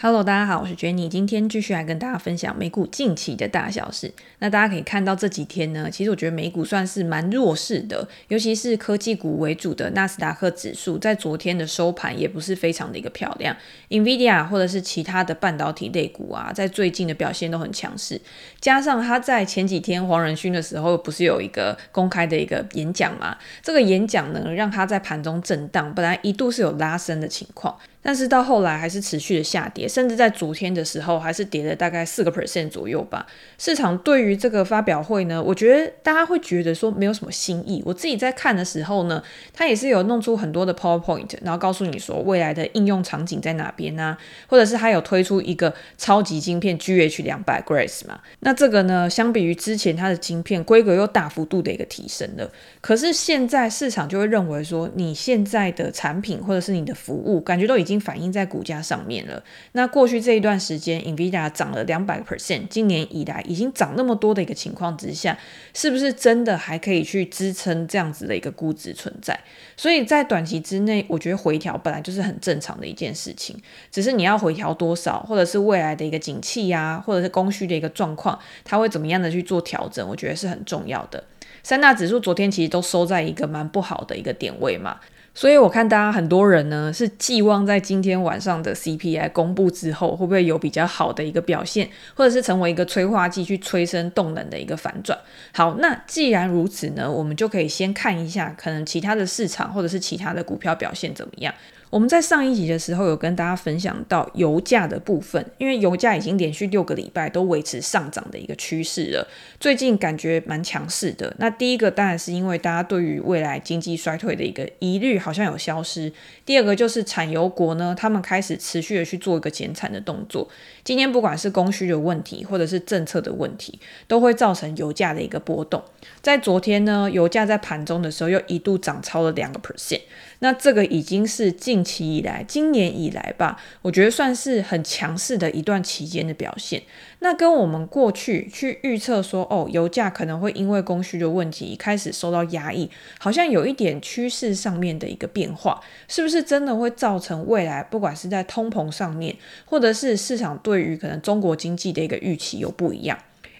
Hello，大家好，我是 Jenny，今天继续来跟大家分享美股近期的大小事。那大家可以看到这几天呢，其实我觉得美股算是蛮弱势的，尤其是科技股为主的纳斯达克指数，在昨天的收盘也不是非常的一个漂亮。NVIDIA 或者是其他的半导体类股啊，在最近的表现都很强势，加上他在前几天黄仁勋的时候，不是有一个公开的一个演讲嘛？这个演讲呢，让他在盘中震荡，本来一度是有拉升的情况。但是到后来还是持续的下跌，甚至在昨天的时候还是跌了大概四个 percent 左右吧。市场对于这个发表会呢，我觉得大家会觉得说没有什么新意。我自己在看的时候呢，他也是有弄出很多的 PowerPoint，然后告诉你说未来的应用场景在哪边啊，或者是他有推出一个超级晶片 GH 两百 Grace 嘛。那这个呢，相比于之前它的晶片规格又大幅度的一个提升了。可是现在市场就会认为说，你现在的产品或者是你的服务，感觉都已经经反映在股价上面了。那过去这一段时间，NVIDIA 涨了两百个 percent，今年以来已经涨那么多的一个情况之下，是不是真的还可以去支撑这样子的一个估值存在？所以在短期之内，我觉得回调本来就是很正常的一件事情，只是你要回调多少，或者是未来的一个景气呀，或者是供需的一个状况，它会怎么样的去做调整？我觉得是很重要的。三大指数昨天其实都收在一个蛮不好的一个点位嘛。所以我看大家很多人呢是寄望在今天晚上的 CPI 公布之后，会不会有比较好的一个表现，或者是成为一个催化剂去催生动能的一个反转。好，那既然如此呢，我们就可以先看一下可能其他的市场或者是其他的股票表现怎么样。我们在上一集的时候有跟大家分享到油价的部分，因为油价已经连续六个礼拜都维持上涨的一个趋势了，最近感觉蛮强势的。那第一个当然是因为大家对于未来经济衰退的一个疑虑好像有消失，第二个就是产油国呢，他们开始持续的去做一个减产的动作。今天不管是供需的问题，或者是政策的问题，都会造成油价的一个波动。在昨天呢，油价在盘中的时候又一度涨超了两个 percent。那这个已经是近期以来，今年以来吧，我觉得算是很强势的一段期间的表现。那跟我们过去去预测说，哦，油价可能会因为供需的问题开始受到压抑，好像有一点趋势上面的一个变化，是不是真的会造成未来不管是在通膨上面，或者是市场对于可能中国经济的一个预期有不一样？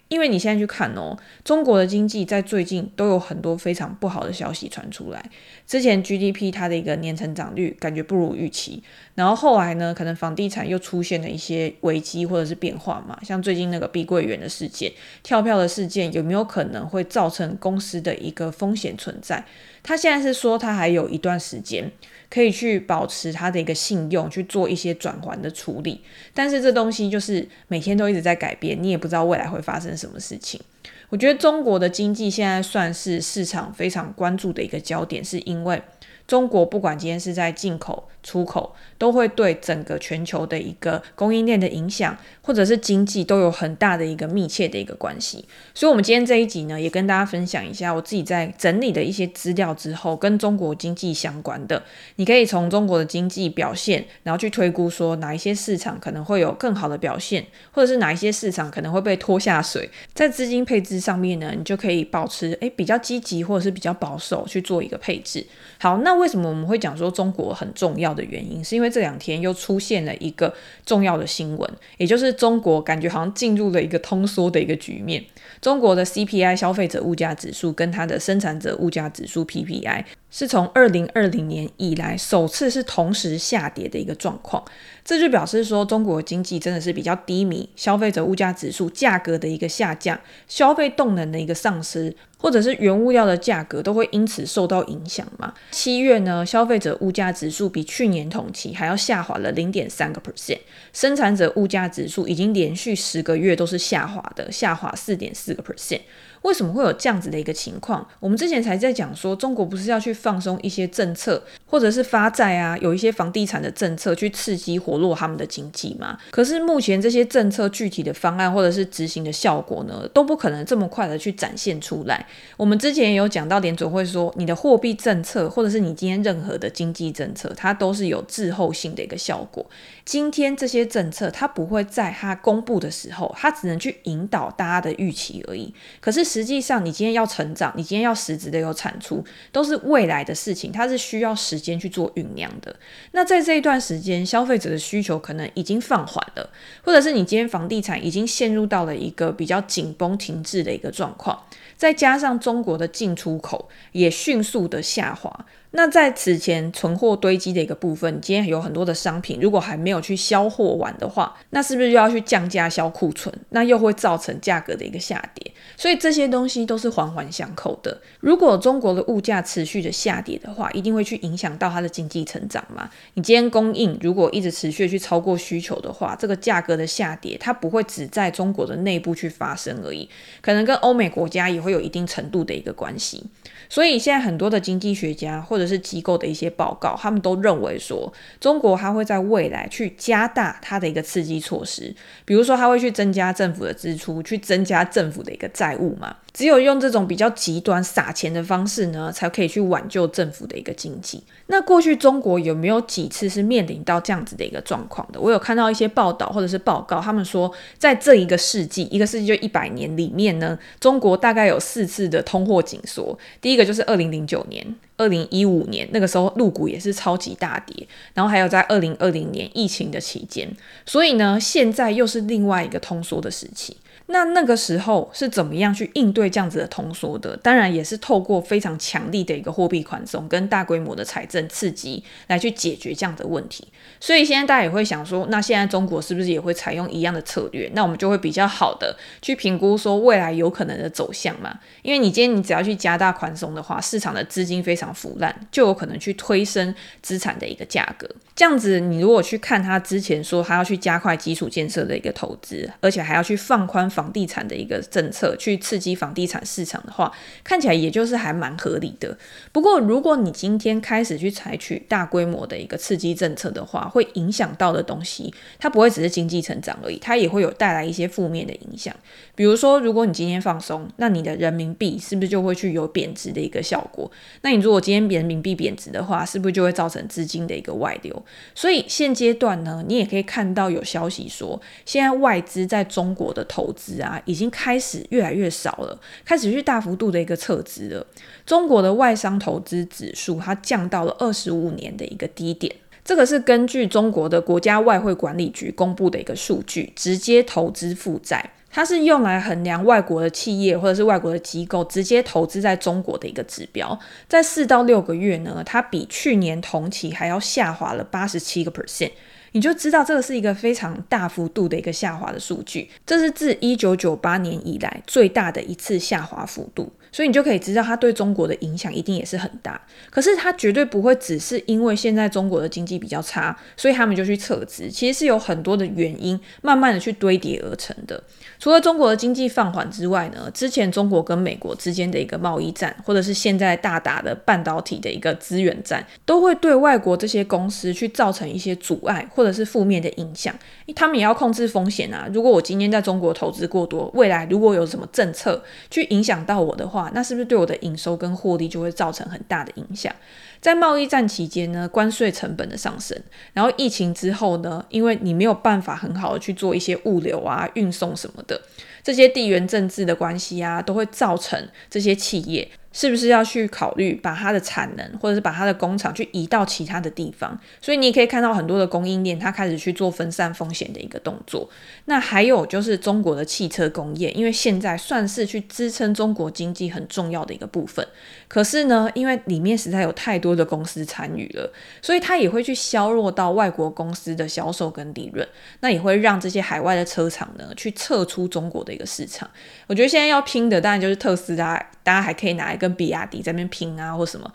因为你现在去看哦，中国的经济在最近都有很多非常不好的消息传出来。之前 GDP 它的一个年成长率感觉不如预期，然后后来呢，可能房地产又出现了一些危机或者是变化嘛，像最近那个碧桂园的事件、跳票的事件，有没有可能会造成公司的一个风险存在？他现在是说他还有一段时间。可以去保持他的一个信用，去做一些转还的处理，但是这东西就是每天都一直在改变，你也不知道未来会发生什么事情。我觉得中国的经济现在算是市场非常关注的一个焦点，是因为。中国不管今天是在进口、出口，都会对整个全球的一个供应链的影响，或者是经济都有很大的一个密切的一个关系。所以，我们今天这一集呢，也跟大家分享一下我自己在整理的一些资料之后，跟中国经济相关的，你可以从中国的经济表现，然后去推估说哪一些市场可能会有更好的表现，或者是哪一些市场可能会被拖下水。在资金配置上面呢，你就可以保持诶比较积极，或者是比较保守去做一个配置。好，那。为什么我们会讲说中国很重要的原因，是因为这两天又出现了一个重要的新闻，也就是中国感觉好像进入了一个通缩的一个局面。中国的 CPI 消费者物价指数跟它的生产者物价指数 PPI 是从二零二零年以来首次是同时下跌的一个状况，这就表示说中国经济真的是比较低迷，消费者物价指数价格的一个下降，消费动能的一个丧失。或者是原物料的价格都会因此受到影响嘛？七月呢，消费者物价指数比去年同期还要下滑了零点三个 percent，生产者物价指数已经连续十个月都是下滑的，下滑四点四个 percent。为什么会有这样子的一个情况？我们之前才在讲说，中国不是要去放松一些政策，或者是发债啊，有一些房地产的政策去刺激活络他们的经济吗？可是目前这些政策具体的方案或者是执行的效果呢，都不可能这么快的去展现出来。我们之前也有讲到，联总会说，你的货币政策或者是你今天任何的经济政策，它都是有滞后性的一个效果。今天这些政策它不会在它公布的时候，它只能去引导大家的预期而已。可是实际上你今天要成长，你今天要实质的有产出，都是未来的事情，它是需要时间去做酝酿的。那在这一段时间，消费者的需求可能已经放缓了，或者是你今天房地产已经陷入到了一个比较紧绷停滞的一个状况，再加上中国的进出口也迅速的下滑。那在此前存货堆积的一个部分，今天有很多的商品，如果还没有去销货完的话，那是不是又要去降价销库存？那又会造成价格的一个下跌。所以这些东西都是环环相扣的。如果中国的物价持续的下跌的话，一定会去影响到它的经济成长嘛。你今天供应如果一直持续去超过需求的话，这个价格的下跌，它不会只在中国的内部去发生而已，可能跟欧美国家也会有一定程度的一个关系。所以现在很多的经济学家或或者是机构的一些报告，他们都认为说，中国它会在未来去加大它的一个刺激措施，比如说它会去增加政府的支出，去增加政府的一个债务嘛。只有用这种比较极端撒钱的方式呢，才可以去挽救政府的一个经济。那过去中国有没有几次是面临到这样子的一个状况的？我有看到一些报道或者是报告，他们说在这一个世纪，一个世纪就一百年里面呢，中国大概有四次的通货紧缩。第一个就是二零零九年、二零一五年，那个时候入股也是超级大跌，然后还有在二零二零年疫情的期间。所以呢，现在又是另外一个通缩的时期。那那个时候是怎么样去应对这样子的通缩的？当然也是透过非常强力的一个货币宽松跟大规模的财政刺激来去解决这样的问题。所以现在大家也会想说，那现在中国是不是也会采用一样的策略？那我们就会比较好的去评估说未来有可能的走向嘛。因为你今天你只要去加大宽松的话，市场的资金非常腐烂，就有可能去推升资产的一个价格。这样子，你如果去看他之前说他要去加快基础建设的一个投资，而且还要去放宽。房地产的一个政策去刺激房地产市场的话，看起来也就是还蛮合理的。不过，如果你今天开始去采取大规模的一个刺激政策的话，会影响到的东西，它不会只是经济成长而已，它也会有带来一些负面的影响。比如说，如果你今天放松，那你的人民币是不是就会去有贬值的一个效果？那你如果今天人民币贬值的话，是不是就会造成资金的一个外流？所以现阶段呢，你也可以看到有消息说，现在外资在中国的投资。啊，已经开始越来越少了，开始去大幅度的一个撤资了。中国的外商投资指数它降到了二十五年的一个低点，这个是根据中国的国家外汇管理局公布的一个数据，直接投资负债，它是用来衡量外国的企业或者是外国的机构直接投资在中国的一个指标。在四到六个月呢，它比去年同期还要下滑了八十七个 percent。你就知道这个是一个非常大幅度的一个下滑的数据，这是自一九九八年以来最大的一次下滑幅度。所以你就可以知道，它对中国的影响一定也是很大。可是它绝对不会只是因为现在中国的经济比较差，所以他们就去撤资。其实是有很多的原因，慢慢的去堆叠而成的。除了中国的经济放缓之外呢，之前中国跟美国之间的一个贸易战，或者是现在大打的半导体的一个资源战，都会对外国这些公司去造成一些阻碍，或者是负面的影响。他们也要控制风险啊。如果我今天在中国投资过多，未来如果有什么政策去影响到我的话，那是不是对我的营收跟获利就会造成很大的影响？在贸易战期间呢，关税成本的上升，然后疫情之后呢，因为你没有办法很好的去做一些物流啊、运送什么的，这些地缘政治的关系啊，都会造成这些企业。是不是要去考虑把它的产能，或者是把它的工厂去移到其他的地方？所以你也可以看到很多的供应链，它开始去做分散风险的一个动作。那还有就是中国的汽车工业，因为现在算是去支撑中国经济很重要的一个部分。可是呢，因为里面实在有太多的公司参与了，所以它也会去削弱到外国公司的销售跟利润。那也会让这些海外的车厂呢去撤出中国的一个市场。我觉得现在要拼的当然就是特斯拉，大家还可以拿一个跟比亚迪在那边拼啊，或什么。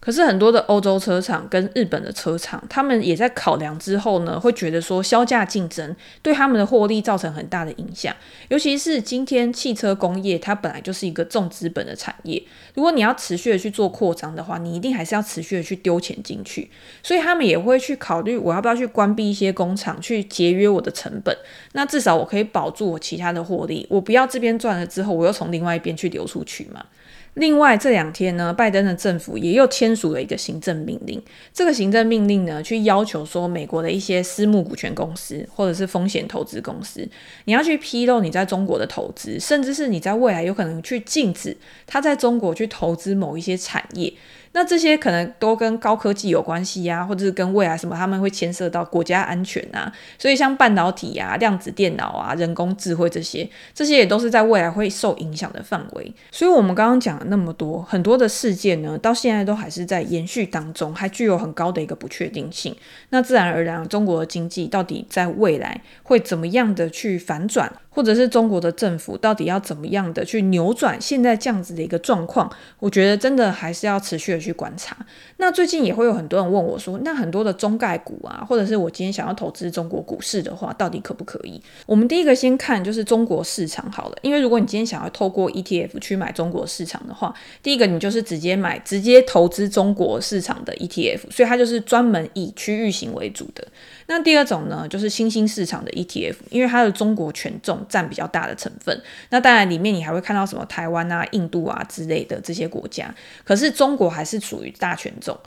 可是很多的欧洲车厂跟日本的车厂，他们也在考量之后呢，会觉得说销价竞争对他们的获利造成很大的影响。尤其是今天汽车工业，它本来就是一个重资本的产业，如果你要持续的去做扩张的话，你一定还是要持续的去丢钱进去。所以他们也会去考虑，我要不要去关闭一些工厂，去节约我的成本。那至少我可以保住我其他的获利，我不要这边赚了之后，我又从另外一边去流出去嘛。另外这两天呢，拜登的政府也又签署了一个行政命令。这个行政命令呢，去要求说，美国的一些私募股权公司或者是风险投资公司，你要去披露你在中国的投资，甚至是你在未来有可能去禁止他在中国去投资某一些产业。那这些可能都跟高科技有关系呀、或者是跟未来什么他们会牵涉到国家安全啊，所以像半导体啊、量子电脑啊、人工智慧这些，这些也都是在未来会受影响的范围。所以，我们刚刚讲了那么多，很多的事件呢，到现在都还是在延续当中，还具有很高的一个不确定性。那自然而然，中国的经济到底在未来会怎么样的去反转？或者是中国的政府到底要怎么样的去扭转现在这样子的一个状况？我觉得真的还是要持续的去观察。那最近也会有很多人问我说，那很多的中概股啊，或者是我今天想要投资中国股市的话，到底可不可以？我们第一个先看就是中国市场好了，因为如果你今天想要透过 ETF 去买中国市场的话，第一个你就是直接买直接投资中国市场的 ETF，所以它就是专门以区域型为主的。那第二种呢，就是新兴市场的 ETF，因为它的中国权重占比较大的成分。那当然里面你还会看到什么台湾啊、印度啊之类的这些国家，可是中国还是属于大权重。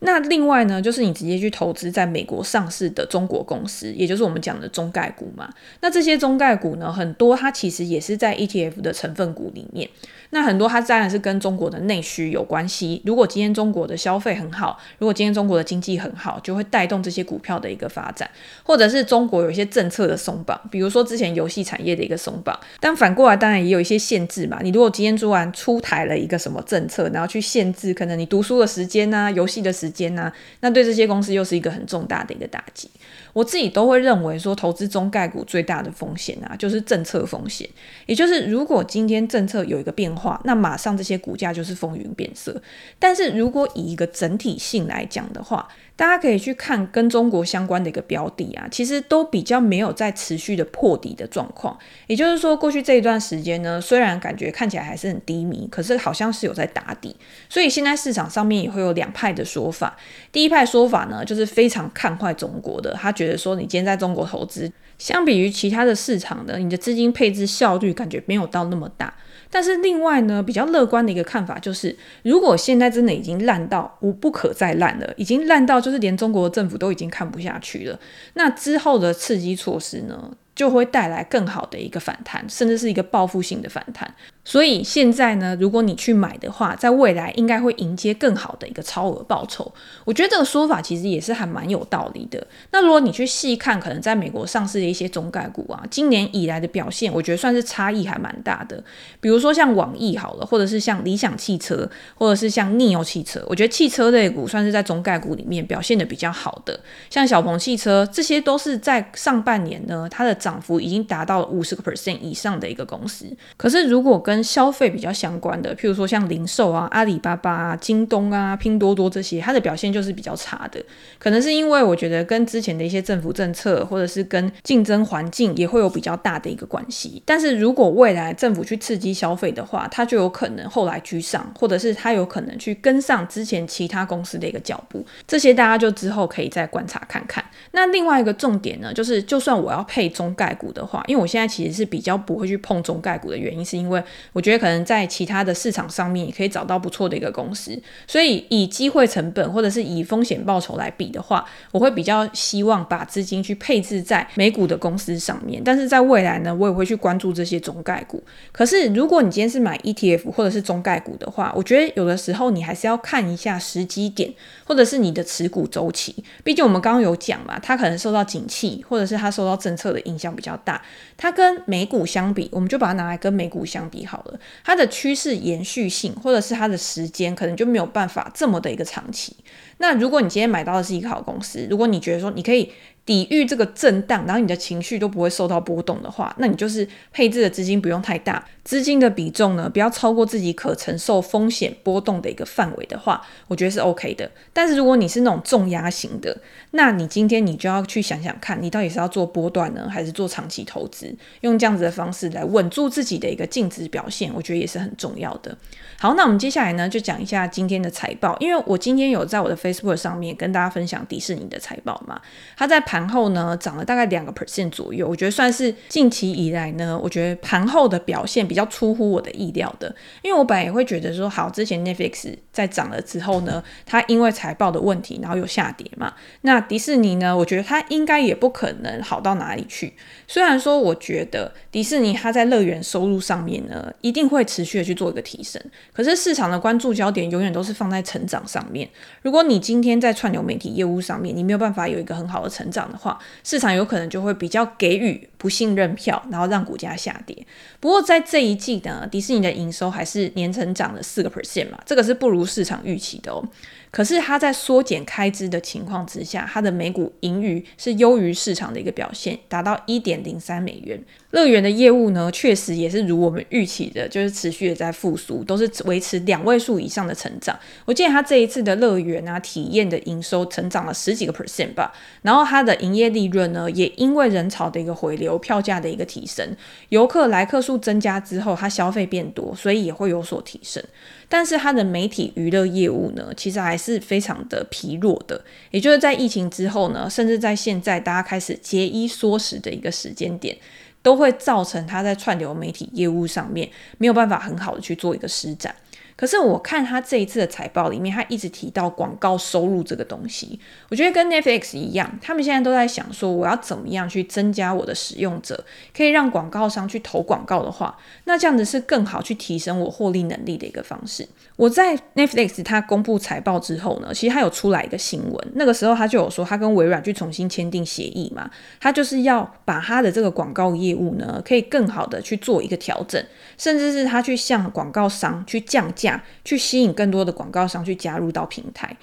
那另外呢，就是你直接去投资在美国上市的中国公司，也就是我们讲的中概股嘛。那这些中概股呢，很多它其实也是在 ETF 的成分股里面。那很多它当然是跟中国的内需有关系。如果今天中国的消费很好，如果今天中国的经济很好，就会带动这些股票的一个发展，或者是中国有一些政策的松绑，比如说之前游戏产业的一个松绑。但反过来当然也有一些限制嘛。你如果今天突然出台了一个什么政策，然后去限制可能你读书的时间啊、游戏的时时间啊，那对这些公司又是一个很重大的一个打击。我自己都会认为说，投资中概股最大的风险啊，就是政策风险，也就是如果今天政策有一个变化。那马上这些股价就是风云变色。但是如果以一个整体性来讲的话，大家可以去看跟中国相关的一个标的啊，其实都比较没有在持续的破底的状况。也就是说，过去这一段时间呢，虽然感觉看起来还是很低迷，可是好像是有在打底。所以现在市场上面也会有两派的说法。第一派说法呢，就是非常看坏中国的，他觉觉得说你今天在中国投资，相比于其他的市场呢，你的资金配置效率感觉没有到那么大。但是另外呢，比较乐观的一个看法就是，如果现在真的已经烂到无不可再烂了，已经烂到就是连中国政府都已经看不下去了，那之后的刺激措施呢，就会带来更好的一个反弹，甚至是一个报复性的反弹。所以现在呢，如果你去买的话，在未来应该会迎接更好的一个超额报酬。我觉得这个说法其实也是还蛮有道理的。那如果你去细看，可能在美国上市的一些中概股啊，今年以来的表现，我觉得算是差异还蛮大的。比如说像网易好了，或者是像理想汽车，或者是像 NIO 汽车，我觉得汽车类股算是在中概股里面表现的比较好的。像小鹏汽车，这些都是在上半年呢，它的涨幅已经达到了五十个 percent 以上的一个公司。可是如果跟跟消费比较相关的，譬如说像零售啊、阿里巴巴啊、京东啊、拼多多这些，它的表现就是比较差的。可能是因为我觉得跟之前的一些政府政策，或者是跟竞争环境也会有比较大的一个关系。但是如果未来政府去刺激消费的话，它就有可能后来居上，或者是它有可能去跟上之前其他公司的一个脚步。这些大家就之后可以再观察看看。那另外一个重点呢，就是就算我要配中概股的话，因为我现在其实是比较不会去碰中概股的原因，是因为我觉得可能在其他的市场上面也可以找到不错的一个公司，所以以机会成本或者是以风险报酬来比的话，我会比较希望把资金去配置在美股的公司上面。但是在未来呢，我也会去关注这些中概股。可是如果你今天是买 ETF 或者是中概股的话，我觉得有的时候你还是要看一下时机点，或者是你的持股周期。毕竟我们刚刚有讲嘛，它可能受到景气或者是它受到政策的影响比较大。它跟美股相比，我们就把它拿来跟美股相比好好了。它的趋势延续性，或者是它的时间，可能就没有办法这么的一个长期。那如果你今天买到的是一个好公司，如果你觉得说你可以。抵御这个震荡，然后你的情绪都不会受到波动的话，那你就是配置的资金不用太大，资金的比重呢，不要超过自己可承受风险波动的一个范围的话，我觉得是 OK 的。但是如果你是那种重压型的，那你今天你就要去想想看，你到底是要做波段呢，还是做长期投资？用这样子的方式来稳住自己的一个净值表现，我觉得也是很重要的。好，那我们接下来呢，就讲一下今天的财报，因为我今天有在我的 Facebook 上面跟大家分享迪士尼的财报嘛，它在盘后呢涨了大概两个 percent 左右，我觉得算是近期以来呢，我觉得盘后的表现比较出乎我的意料的，因为我本来也会觉得说，好，之前 Netflix 在涨了之后呢，它因为财报的问题，然后有下跌嘛，那迪士尼呢，我觉得它应该也不可能好到哪里去，虽然说我觉得迪士尼它在乐园收入上面呢，一定会持续的去做一个提升，可是市场的关注焦点永远都是放在成长上面。如果你今天在串流媒体业务上面，你没有办法有一个很好的成长的话，市场有可能就会比较给予不信任票，然后让股价下跌。不过在这一季呢，迪士尼的营收还是年成长了四个 percent 嘛，这个是不如市场预期的哦。可是它在缩减开支的情况之下，它的每股盈余是优于市场的一个表现，达到一点零三美元。乐园的业务呢，确实也是如我们预期的，就是持续的在复苏，都是维持两位数以上的成长。我记得它这一次的乐园啊，体验的营收成长了十几个 percent 吧，然后它的营业利润呢，也因为人潮的一个回流、票价的一个提升、游客来客数增加之后，它消费变多，所以也会有所提升。但是它的媒体娱乐业务呢，其实还是非常的疲弱的。也就是在疫情之后呢，甚至在现在大家开始节衣缩食的一个时间点，都会造成他在串流媒体业务上面没有办法很好的去做一个施展。可是我看他这一次的财报里面，他一直提到广告收入这个东西，我觉得跟 Netflix 一样，他们现在都在想说，我要怎么样去增加我的使用者，可以让广告商去投广告的话，那这样子是更好去提升我获利能力的一个方式。我在 Netflix 他公布财报之后呢，其实他有出来一个新闻，那个时候他就有说，他跟微软去重新签订协议嘛，他就是要把他的这个广告业务呢，可以更好的去做一个调整，甚至是他去向广告商去降价。去吸引更多的广告商去加入到平台，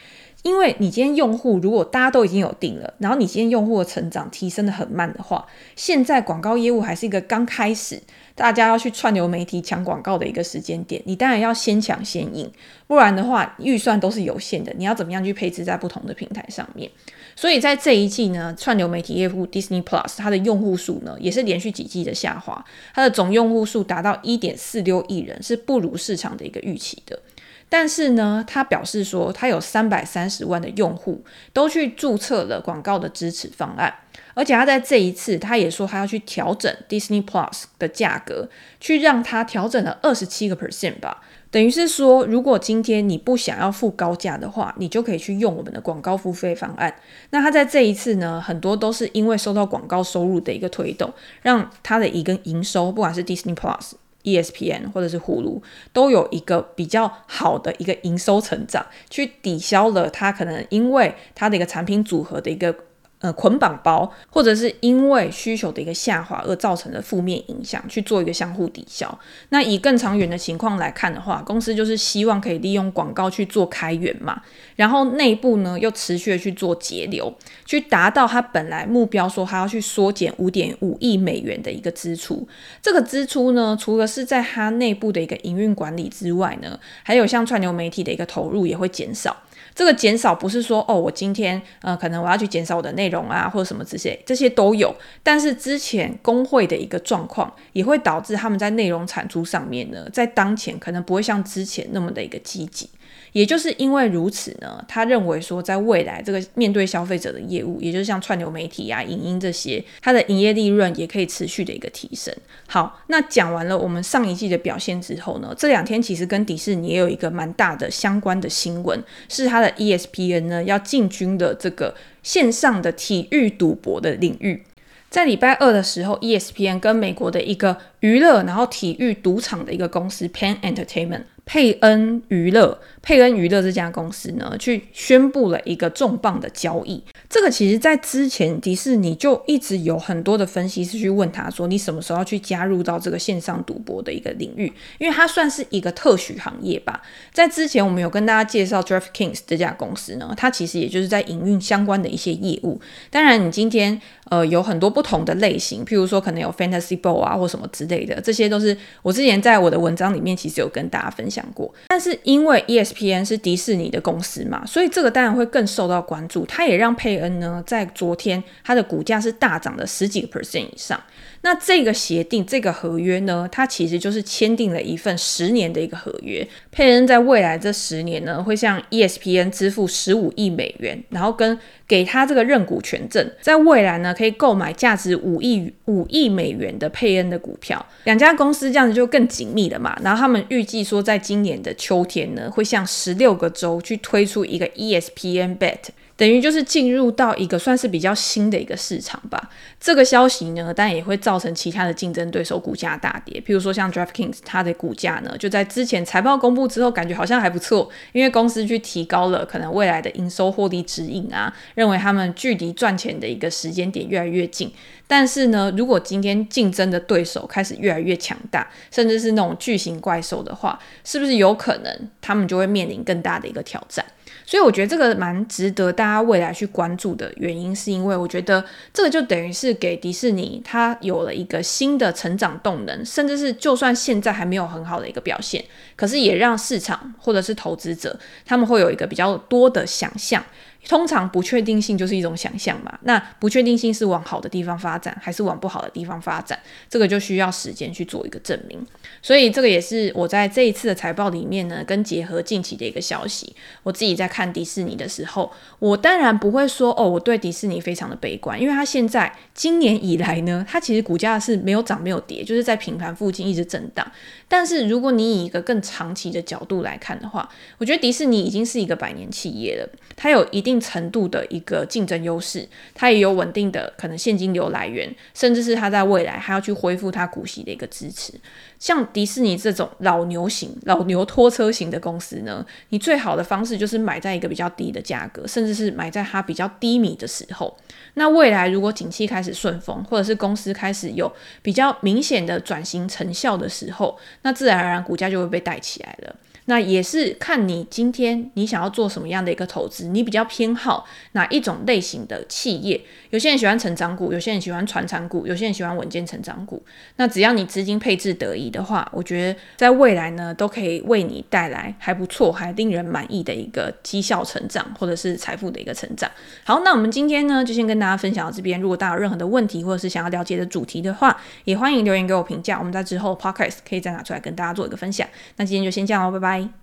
因为你今天用户如果大家都已经有订了，然后你今天用户的成长提升得很慢的话，现在广告业务还是一个刚开始，大家要去串流媒体抢广告的一个时间点，你当然要先抢先赢，不然的话预算都是有限的，你要怎么样去配置在不同的平台上面？所以在这一季呢，串流媒体业务 Disney Plus 它的用户数呢也是连续几季的下滑，它的总用户数达到一点四六亿人，是不如市场的一个预期的。但是呢，他表示说，他有三百三十万的用户都去注册了广告的支持方案，而且他在这一次，他也说他要去调整 Disney Plus 的价格，去让它调整了二十七个 percent 吧。等于是说，如果今天你不想要付高价的话，你就可以去用我们的广告付费方案。那他在这一次呢，很多都是因为受到广告收入的一个推动，让他的一个营收，不管是 Disney Plus、ESPN 或者是 Hulu，都有一个比较好的一个营收成长，去抵消了它可能因为它的一个产品组合的一个。呃，捆绑包，或者是因为需求的一个下滑而造成的负面影响，去做一个相互抵消。那以更长远的情况来看的话，公司就是希望可以利用广告去做开源嘛，然后内部呢又持续的去做节流，去达到它本来目标说它要去缩减五点五亿美元的一个支出。这个支出呢，除了是在它内部的一个营运管理之外呢，还有像串流媒体的一个投入也会减少。这个减少不是说哦，我今天嗯，可能我要去减少我的内容啊，或者什么这些，这些都有。但是之前工会的一个状况，也会导致他们在内容产出上面呢，在当前可能不会像之前那么的一个积极。也就是因为如此呢，他认为说，在未来这个面对消费者的业务，也就是像串流媒体啊、影音这些，它的营业利润也可以持续的一个提升。好，那讲完了我们上一季的表现之后呢，这两天其实跟迪士尼也有一个蛮大的相关的新闻，是它的 ESPN 呢要进军的这个线上的体育赌博的领域。在礼拜二的时候，ESPN 跟美国的一个娱乐然后体育赌场的一个公司 Penn Entertainment。佩恩娱乐，佩恩娱乐这家公司呢，去宣布了一个重磅的交易。这个其实，在之前迪士尼就一直有很多的分析师去问他说：“你什么时候要去加入到这个线上赌博的一个领域？”因为它算是一个特许行业吧。在之前，我们有跟大家介绍 DraftKings 这家公司呢，它其实也就是在营运相关的一些业务。当然，你今天呃有很多不同的类型，譬如说可能有 Fantasy Ball 啊，或什么之类的，这些都是我之前在我的文章里面其实有跟大家分享。讲过，但是因为 ESPN 是迪士尼的公司嘛，所以这个当然会更受到关注。它也让佩恩呢，在昨天它的股价是大涨了十几个 percent 以上。那这个协定这个合约呢，它其实就是签订了一份十年的一个合约。佩恩在未来这十年呢，会向 ESPN 支付十五亿美元，然后跟给他这个认股权证，在未来呢，可以购买价值五亿五亿美元的佩恩的股票。两家公司这样子就更紧密了嘛。然后他们预计说，在今年的秋天呢，会向十六个州去推出一个 ESPN Bet。等于就是进入到一个算是比较新的一个市场吧。这个消息呢，当然也会造成其他的竞争对手股价大跌。譬如说像 DraftKings，它的股价呢，就在之前财报公布之后，感觉好像还不错，因为公司去提高了可能未来的营收获利指引啊，认为他们距离赚钱的一个时间点越来越近。但是呢，如果今天竞争的对手开始越来越强大，甚至是那种巨型怪兽的话，是不是有可能他们就会面临更大的一个挑战？所以我觉得这个蛮值得大家未来去关注的原因，是因为我觉得这个就等于是给迪士尼它有了一个新的成长动能，甚至是就算现在还没有很好的一个表现，可是也让市场或者是投资者他们会有一个比较多的想象。通常不确定性就是一种想象嘛，那不确定性是往好的地方发展，还是往不好的地方发展？这个就需要时间去做一个证明。所以这个也是我在这一次的财报里面呢，跟结合近期的一个消息，我自己在看迪士尼的时候，我当然不会说哦，我对迪士尼非常的悲观，因为它现在今年以来呢，它其实股价是没有涨没有跌，就是在平盘附近一直震荡。但是如果你以一个更长期的角度来看的话，我觉得迪士尼已经是一个百年企业了，它有一定定程度的一个竞争优势，它也有稳定的可能现金流来源，甚至是它在未来还要去恢复它股息的一个支持。像迪士尼这种老牛型、老牛拖车型的公司呢，你最好的方式就是买在一个比较低的价格，甚至是买在它比较低迷的时候。那未来如果景气开始顺风，或者是公司开始有比较明显的转型成效的时候，那自然而然股价就会被带起来了。那也是看你今天你想要做什么样的一个投资，你比较偏好哪一种类型的企业？有些人喜欢成长股，有些人喜欢传产股，有些人喜欢稳健成长股。那只要你资金配置得宜的话，我觉得在未来呢，都可以为你带来还不错、还令人满意的一个绩效成长，或者是财富的一个成长。好，那我们今天呢，就先跟大家分享到这边。如果大家有任何的问题，或者是想要了解的主题的话，也欢迎留言给我评价。我们在之后 podcast 可以再拿出来跟大家做一个分享。那今天就先这样喽，拜拜。Bye.